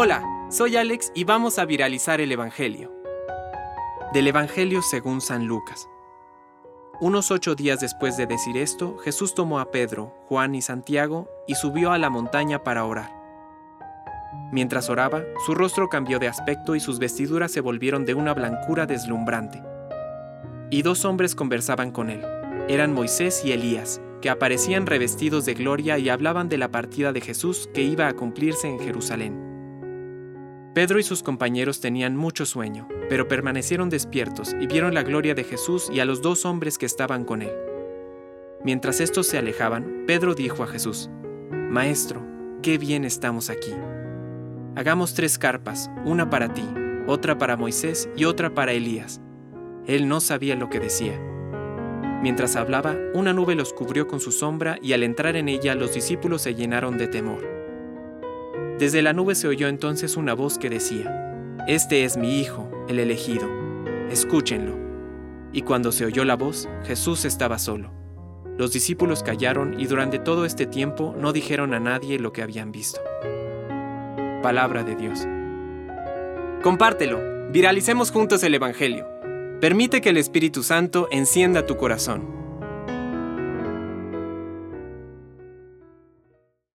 Hola, soy Alex y vamos a viralizar el Evangelio. Del Evangelio según San Lucas. Unos ocho días después de decir esto, Jesús tomó a Pedro, Juan y Santiago y subió a la montaña para orar. Mientras oraba, su rostro cambió de aspecto y sus vestiduras se volvieron de una blancura deslumbrante. Y dos hombres conversaban con él. Eran Moisés y Elías, que aparecían revestidos de gloria y hablaban de la partida de Jesús que iba a cumplirse en Jerusalén. Pedro y sus compañeros tenían mucho sueño, pero permanecieron despiertos y vieron la gloria de Jesús y a los dos hombres que estaban con él. Mientras estos se alejaban, Pedro dijo a Jesús, Maestro, qué bien estamos aquí. Hagamos tres carpas, una para ti, otra para Moisés y otra para Elías. Él no sabía lo que decía. Mientras hablaba, una nube los cubrió con su sombra y al entrar en ella los discípulos se llenaron de temor. Desde la nube se oyó entonces una voz que decía, Este es mi Hijo, el elegido, escúchenlo. Y cuando se oyó la voz, Jesús estaba solo. Los discípulos callaron y durante todo este tiempo no dijeron a nadie lo que habían visto. Palabra de Dios. Compártelo, viralicemos juntos el Evangelio. Permite que el Espíritu Santo encienda tu corazón.